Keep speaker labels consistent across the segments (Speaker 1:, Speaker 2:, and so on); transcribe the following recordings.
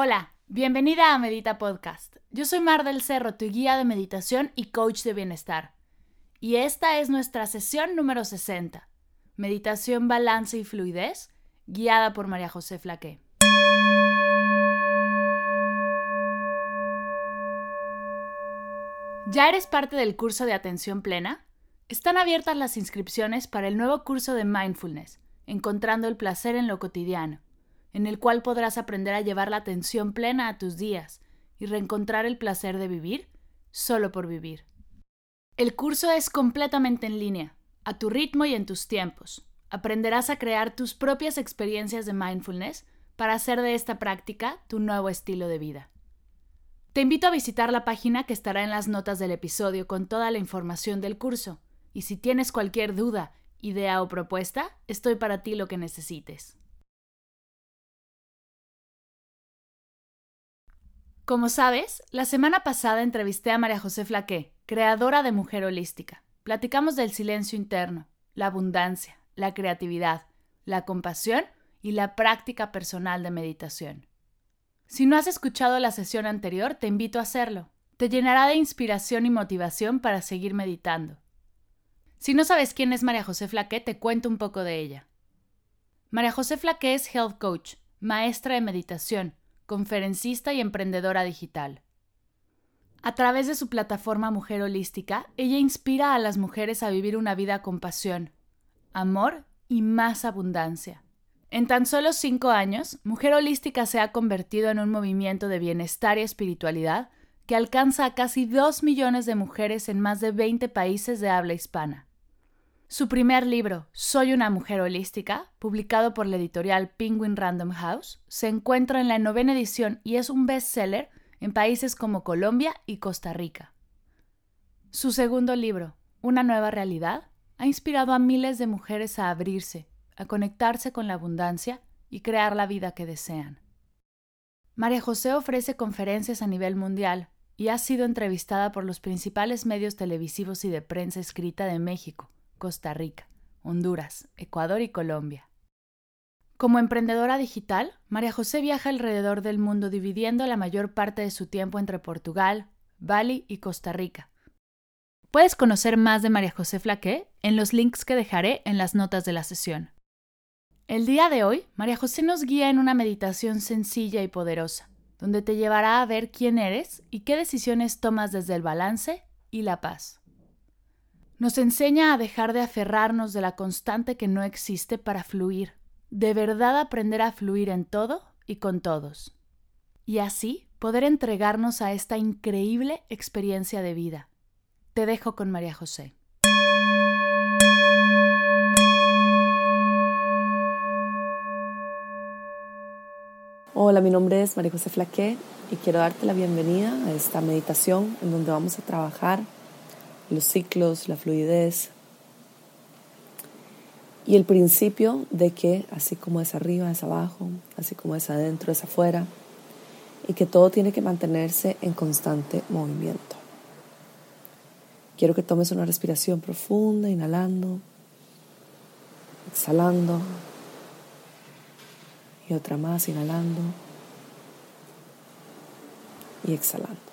Speaker 1: Hola, bienvenida a Medita Podcast. Yo soy Mar del Cerro, tu guía de meditación y coach de bienestar. Y esta es nuestra sesión número 60, Meditación, Balance y Fluidez, guiada por María José Flaqué. ¿Ya eres parte del curso de atención plena? Están abiertas las inscripciones para el nuevo curso de mindfulness, encontrando el placer en lo cotidiano, en el cual podrás aprender a llevar la atención plena a tus días y reencontrar el placer de vivir solo por vivir. El curso es completamente en línea, a tu ritmo y en tus tiempos. Aprenderás a crear tus propias experiencias de mindfulness para hacer de esta práctica tu nuevo estilo de vida. Te invito a visitar la página que estará en las notas del episodio con toda la información del curso. Y si tienes cualquier duda, idea o propuesta, estoy para ti lo que necesites. Como sabes, la semana pasada entrevisté a María José Flaqué, creadora de Mujer Holística. Platicamos del silencio interno, la abundancia, la creatividad, la compasión y la práctica personal de meditación. Si no has escuchado la sesión anterior, te invito a hacerlo. Te llenará de inspiración y motivación para seguir meditando. Si no sabes quién es María José Flaqué, te cuento un poco de ella. María José Flaqué es health coach, maestra de meditación, conferencista y emprendedora digital. A través de su plataforma Mujer Holística, ella inspira a las mujeres a vivir una vida con pasión, amor y más abundancia. En tan solo cinco años, Mujer Holística se ha convertido en un movimiento de bienestar y espiritualidad que alcanza a casi dos millones de mujeres en más de 20 países de habla hispana. Su primer libro, Soy una mujer holística, publicado por la editorial Penguin Random House, se encuentra en la novena edición y es un bestseller en países como Colombia y Costa Rica. Su segundo libro, Una nueva realidad, ha inspirado a miles de mujeres a abrirse, a conectarse con la abundancia y crear la vida que desean. María José ofrece conferencias a nivel mundial y ha sido entrevistada por los principales medios televisivos y de prensa escrita de México, Costa Rica, Honduras, Ecuador y Colombia. Como emprendedora digital, María José viaja alrededor del mundo dividiendo la mayor parte de su tiempo entre Portugal, Bali y Costa Rica. Puedes conocer más de María José Flaqué en los links que dejaré en las notas de la sesión. El día de hoy, María José nos guía en una meditación sencilla y poderosa, donde te llevará a ver quién eres y qué decisiones tomas desde el balance y la paz. Nos enseña a dejar de aferrarnos de la constante que no existe para fluir, de verdad aprender a fluir en todo y con todos. Y así poder entregarnos a esta increíble experiencia de vida. Te dejo con María José.
Speaker 2: Hola, mi nombre es María José Flaqué y quiero darte la bienvenida a esta meditación en donde vamos a trabajar los ciclos, la fluidez y el principio de que así como es arriba es abajo, así como es adentro es afuera y que todo tiene que mantenerse en constante movimiento. Quiero que tomes una respiración profunda, inhalando, exhalando y otra más inhalando y exhalando.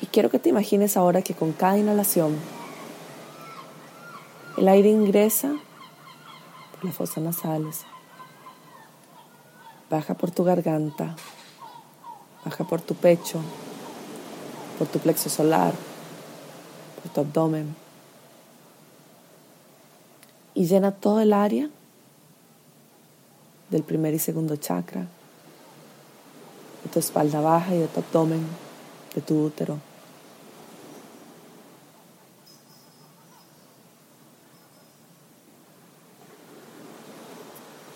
Speaker 2: Y quiero que te imagines ahora que con cada inhalación el aire ingresa por las fosas nasales, baja por tu garganta, baja por tu pecho, por tu plexo solar, tu abdomen. Y llena todo el área del primer y segundo chakra, de tu espalda baja y de tu abdomen, de tu útero.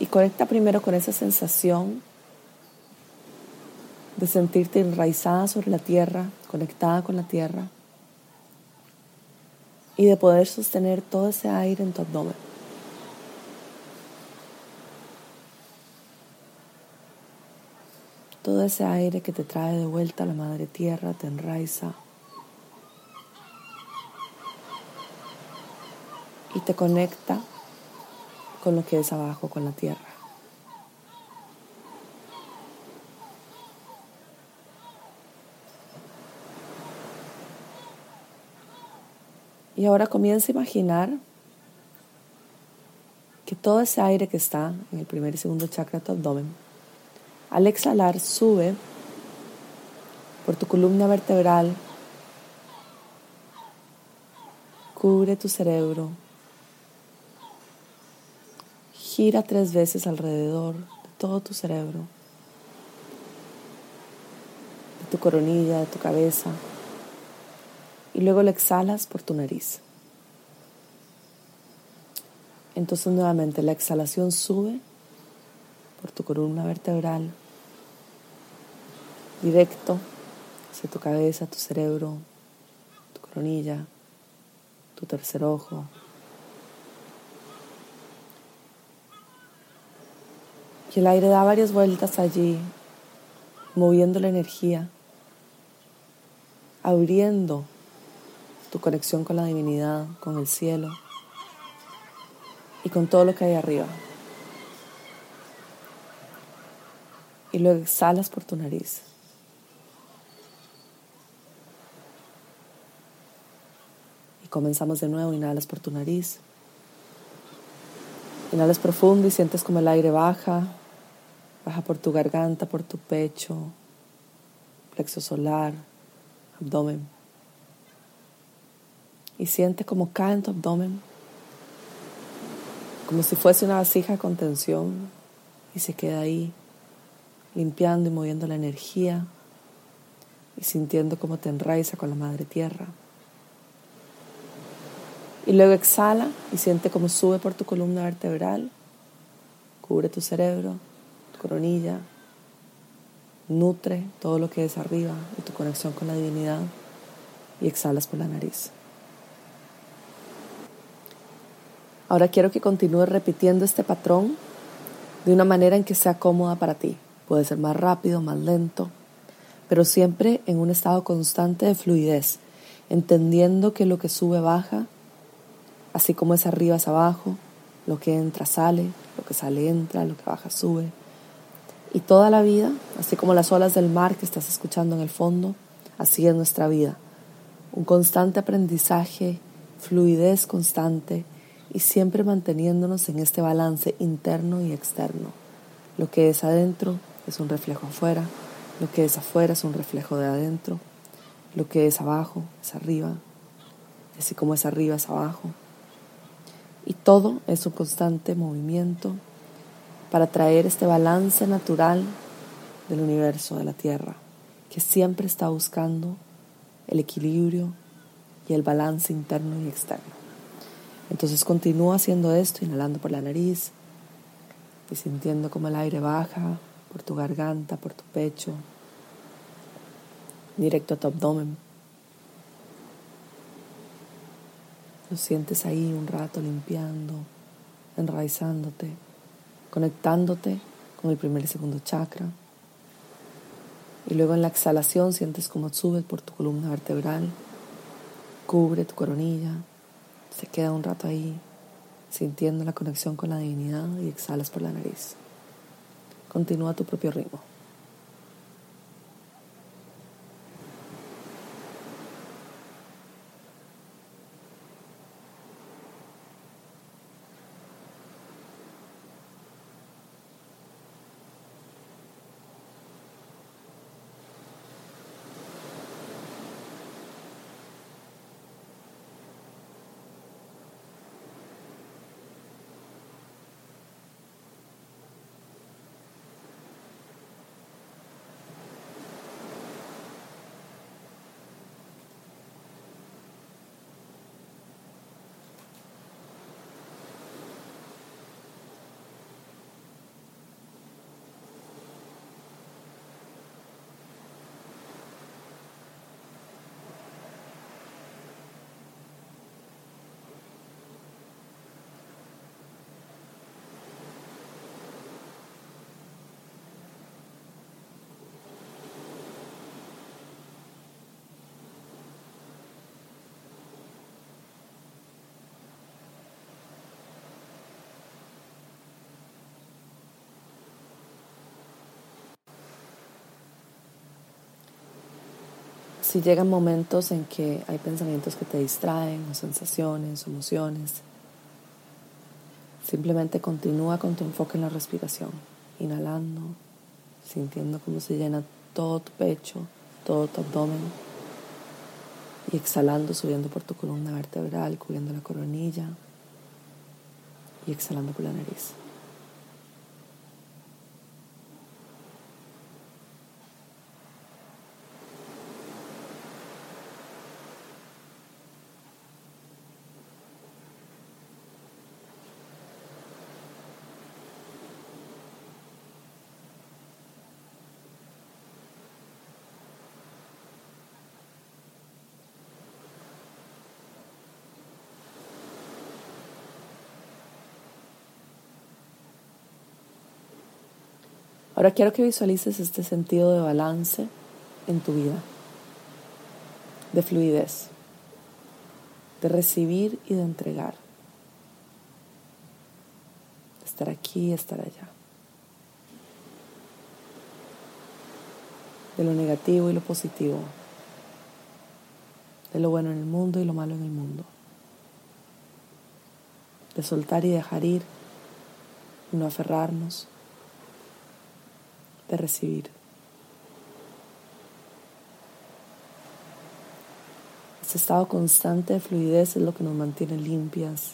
Speaker 2: Y conecta primero con esa sensación de sentirte enraizada sobre la tierra, conectada con la tierra y de poder sostener todo ese aire en tu abdomen. Todo ese aire que te trae de vuelta a la madre tierra te enraiza. y te conecta con lo que es abajo, con la tierra. Y ahora comienza a imaginar que todo ese aire que está en el primer y segundo chakra de tu abdomen, al exhalar sube por tu columna vertebral, cubre tu cerebro, gira tres veces alrededor de todo tu cerebro, de tu coronilla, de tu cabeza, y luego lo exhalas por tu nariz. Entonces nuevamente la exhalación sube por tu columna vertebral, directo hacia tu cabeza, tu cerebro, tu coronilla, tu tercer ojo. Y el aire da varias vueltas allí, moviendo la energía, abriendo tu conexión con la divinidad, con el cielo y con todo lo que hay arriba. Y luego exhalas por tu nariz. Y comenzamos de nuevo, inhalas por tu nariz. Inhalas profundo y sientes como el aire baja, baja por tu garganta, por tu pecho, plexo solar, abdomen y siente como cae en tu abdomen, como si fuese una vasija con tensión y se queda ahí limpiando y moviendo la energía y sintiendo cómo te enraiza con la madre tierra. Y luego exhala y siente cómo sube por tu columna vertebral, cubre tu cerebro, tu coronilla, nutre todo lo que es arriba y tu conexión con la divinidad y exhalas por la nariz. Ahora quiero que continúes repitiendo este patrón de una manera en que sea cómoda para ti. Puede ser más rápido, más lento, pero siempre en un estado constante de fluidez, entendiendo que lo que sube baja, así como es arriba es abajo, lo que entra sale, lo que sale entra, lo que baja sube. Y toda la vida, así como las olas del mar que estás escuchando en el fondo, así es nuestra vida. Un constante aprendizaje, fluidez constante, y siempre manteniéndonos en este balance interno y externo. Lo que es adentro es un reflejo afuera, lo que es afuera es un reflejo de adentro, lo que es abajo es arriba, así como es arriba es abajo. Y todo es un constante movimiento para traer este balance natural del universo, de la Tierra, que siempre está buscando el equilibrio y el balance interno y externo. Entonces continúa haciendo esto, inhalando por la nariz y sintiendo como el aire baja por tu garganta, por tu pecho, directo a tu abdomen. Lo sientes ahí un rato limpiando, enraizándote, conectándote con el primer y segundo chakra. Y luego en la exhalación sientes como sube por tu columna vertebral, cubre tu coronilla, se queda un rato ahí sintiendo la conexión con la divinidad y exhalas por la nariz. Continúa tu propio ritmo. Si llegan momentos en que hay pensamientos que te distraen, o sensaciones, o emociones, simplemente continúa con tu enfoque en la respiración, inhalando, sintiendo cómo se llena todo tu pecho, todo tu abdomen y exhalando, subiendo por tu columna vertebral, cubriendo la coronilla y exhalando por la nariz. Ahora quiero que visualices este sentido de balance en tu vida, de fluidez, de recibir y de entregar, de estar aquí y estar allá, de lo negativo y lo positivo, de lo bueno en el mundo y lo malo en el mundo, de soltar y dejar ir y no aferrarnos de recibir. Este estado constante de fluidez es lo que nos mantiene limpias,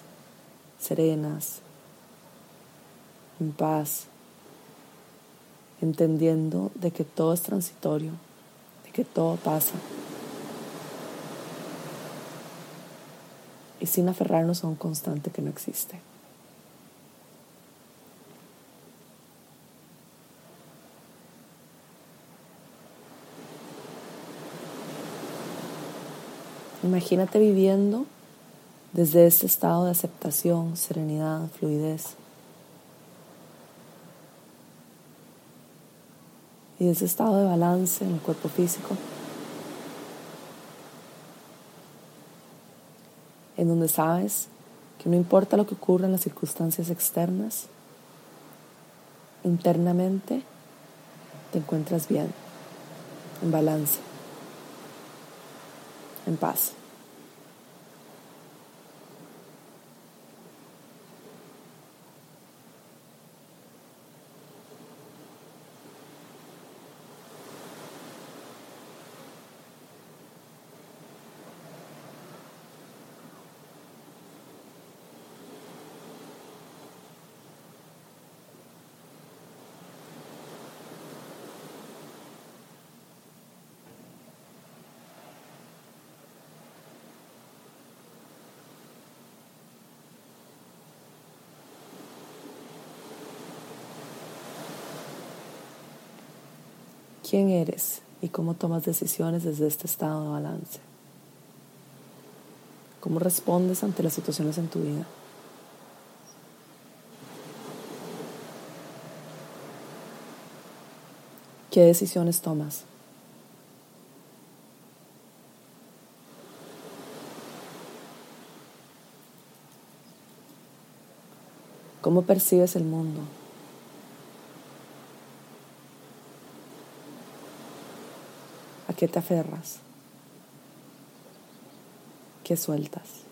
Speaker 2: serenas, en paz, entendiendo de que todo es transitorio, de que todo pasa. Y sin aferrarnos a un constante que no existe. Imagínate viviendo desde este estado de aceptación, serenidad, fluidez. Y ese estado de balance en el cuerpo físico. En donde sabes que no importa lo que ocurra en las circunstancias externas, internamente te encuentras bien, en balance en paz. Quién eres y cómo tomas decisiones desde este estado de balance. ¿Cómo respondes ante las situaciones en tu vida? ¿Qué decisiones tomas? ¿Cómo percibes el mundo? Qué te aferras? ¿Qué sueltas?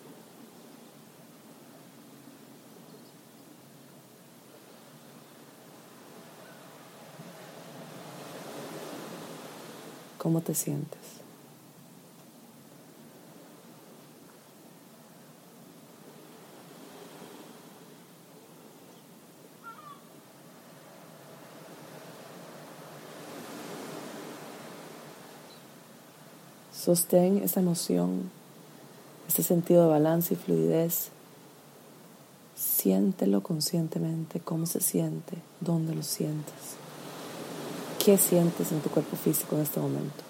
Speaker 2: ¿Cómo te sientes? Sostén esa emoción, este sentido de balance y fluidez. Siéntelo conscientemente, cómo se siente, dónde lo sientes, qué sientes en tu cuerpo físico en este momento.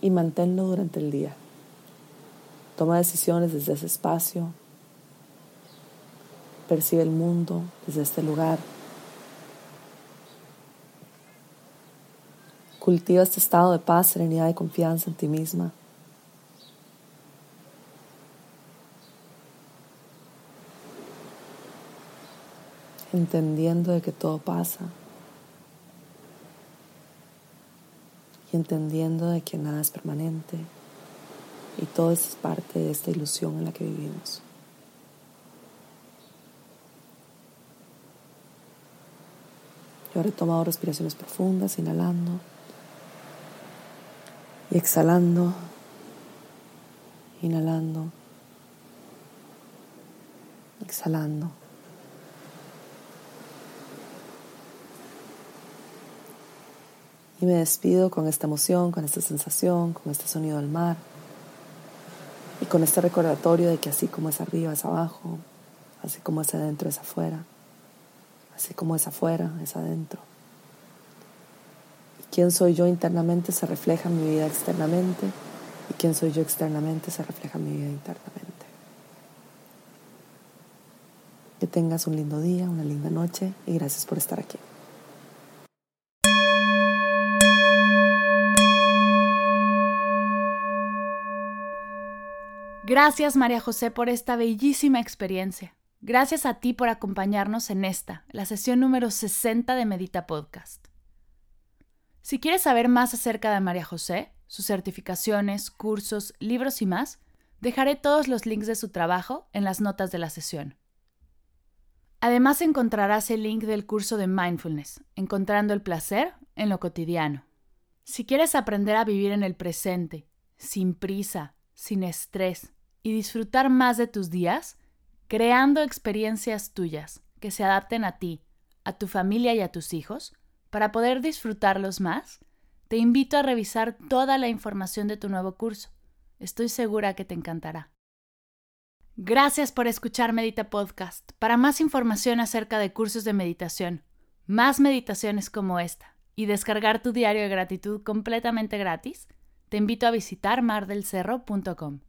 Speaker 2: Y manténlo durante el día. Toma decisiones desde ese espacio. Percibe el mundo desde este lugar. Cultiva este estado de paz, serenidad y confianza en ti misma. Entendiendo de que todo pasa y entendiendo de que nada es permanente y todo es parte de esta ilusión en la que vivimos. Yo he tomado respiraciones profundas, inhalando exhalando, inhalando, exhalando. Y me despido con esta emoción, con esta sensación, con este sonido del mar y con este recordatorio de que así como es arriba es abajo, así como es adentro es afuera, así como es afuera es adentro. Quién soy yo internamente se refleja en mi vida externamente y quién soy yo externamente se refleja en mi vida internamente. Que tengas un lindo día, una linda noche y gracias por estar aquí.
Speaker 1: Gracias María José por esta bellísima experiencia. Gracias a ti por acompañarnos en esta, la sesión número 60 de Medita Podcast. Si quieres saber más acerca de María José, sus certificaciones, cursos, libros y más, dejaré todos los links de su trabajo en las notas de la sesión. Además encontrarás el link del curso de mindfulness, encontrando el placer en lo cotidiano. Si quieres aprender a vivir en el presente, sin prisa, sin estrés, y disfrutar más de tus días, creando experiencias tuyas que se adapten a ti, a tu familia y a tus hijos, para poder disfrutarlos más, te invito a revisar toda la información de tu nuevo curso. Estoy segura que te encantará. Gracias por escuchar Medita Podcast. Para más información acerca de cursos de meditación, más meditaciones como esta y descargar tu diario de gratitud completamente gratis, te invito a visitar mardelcerro.com.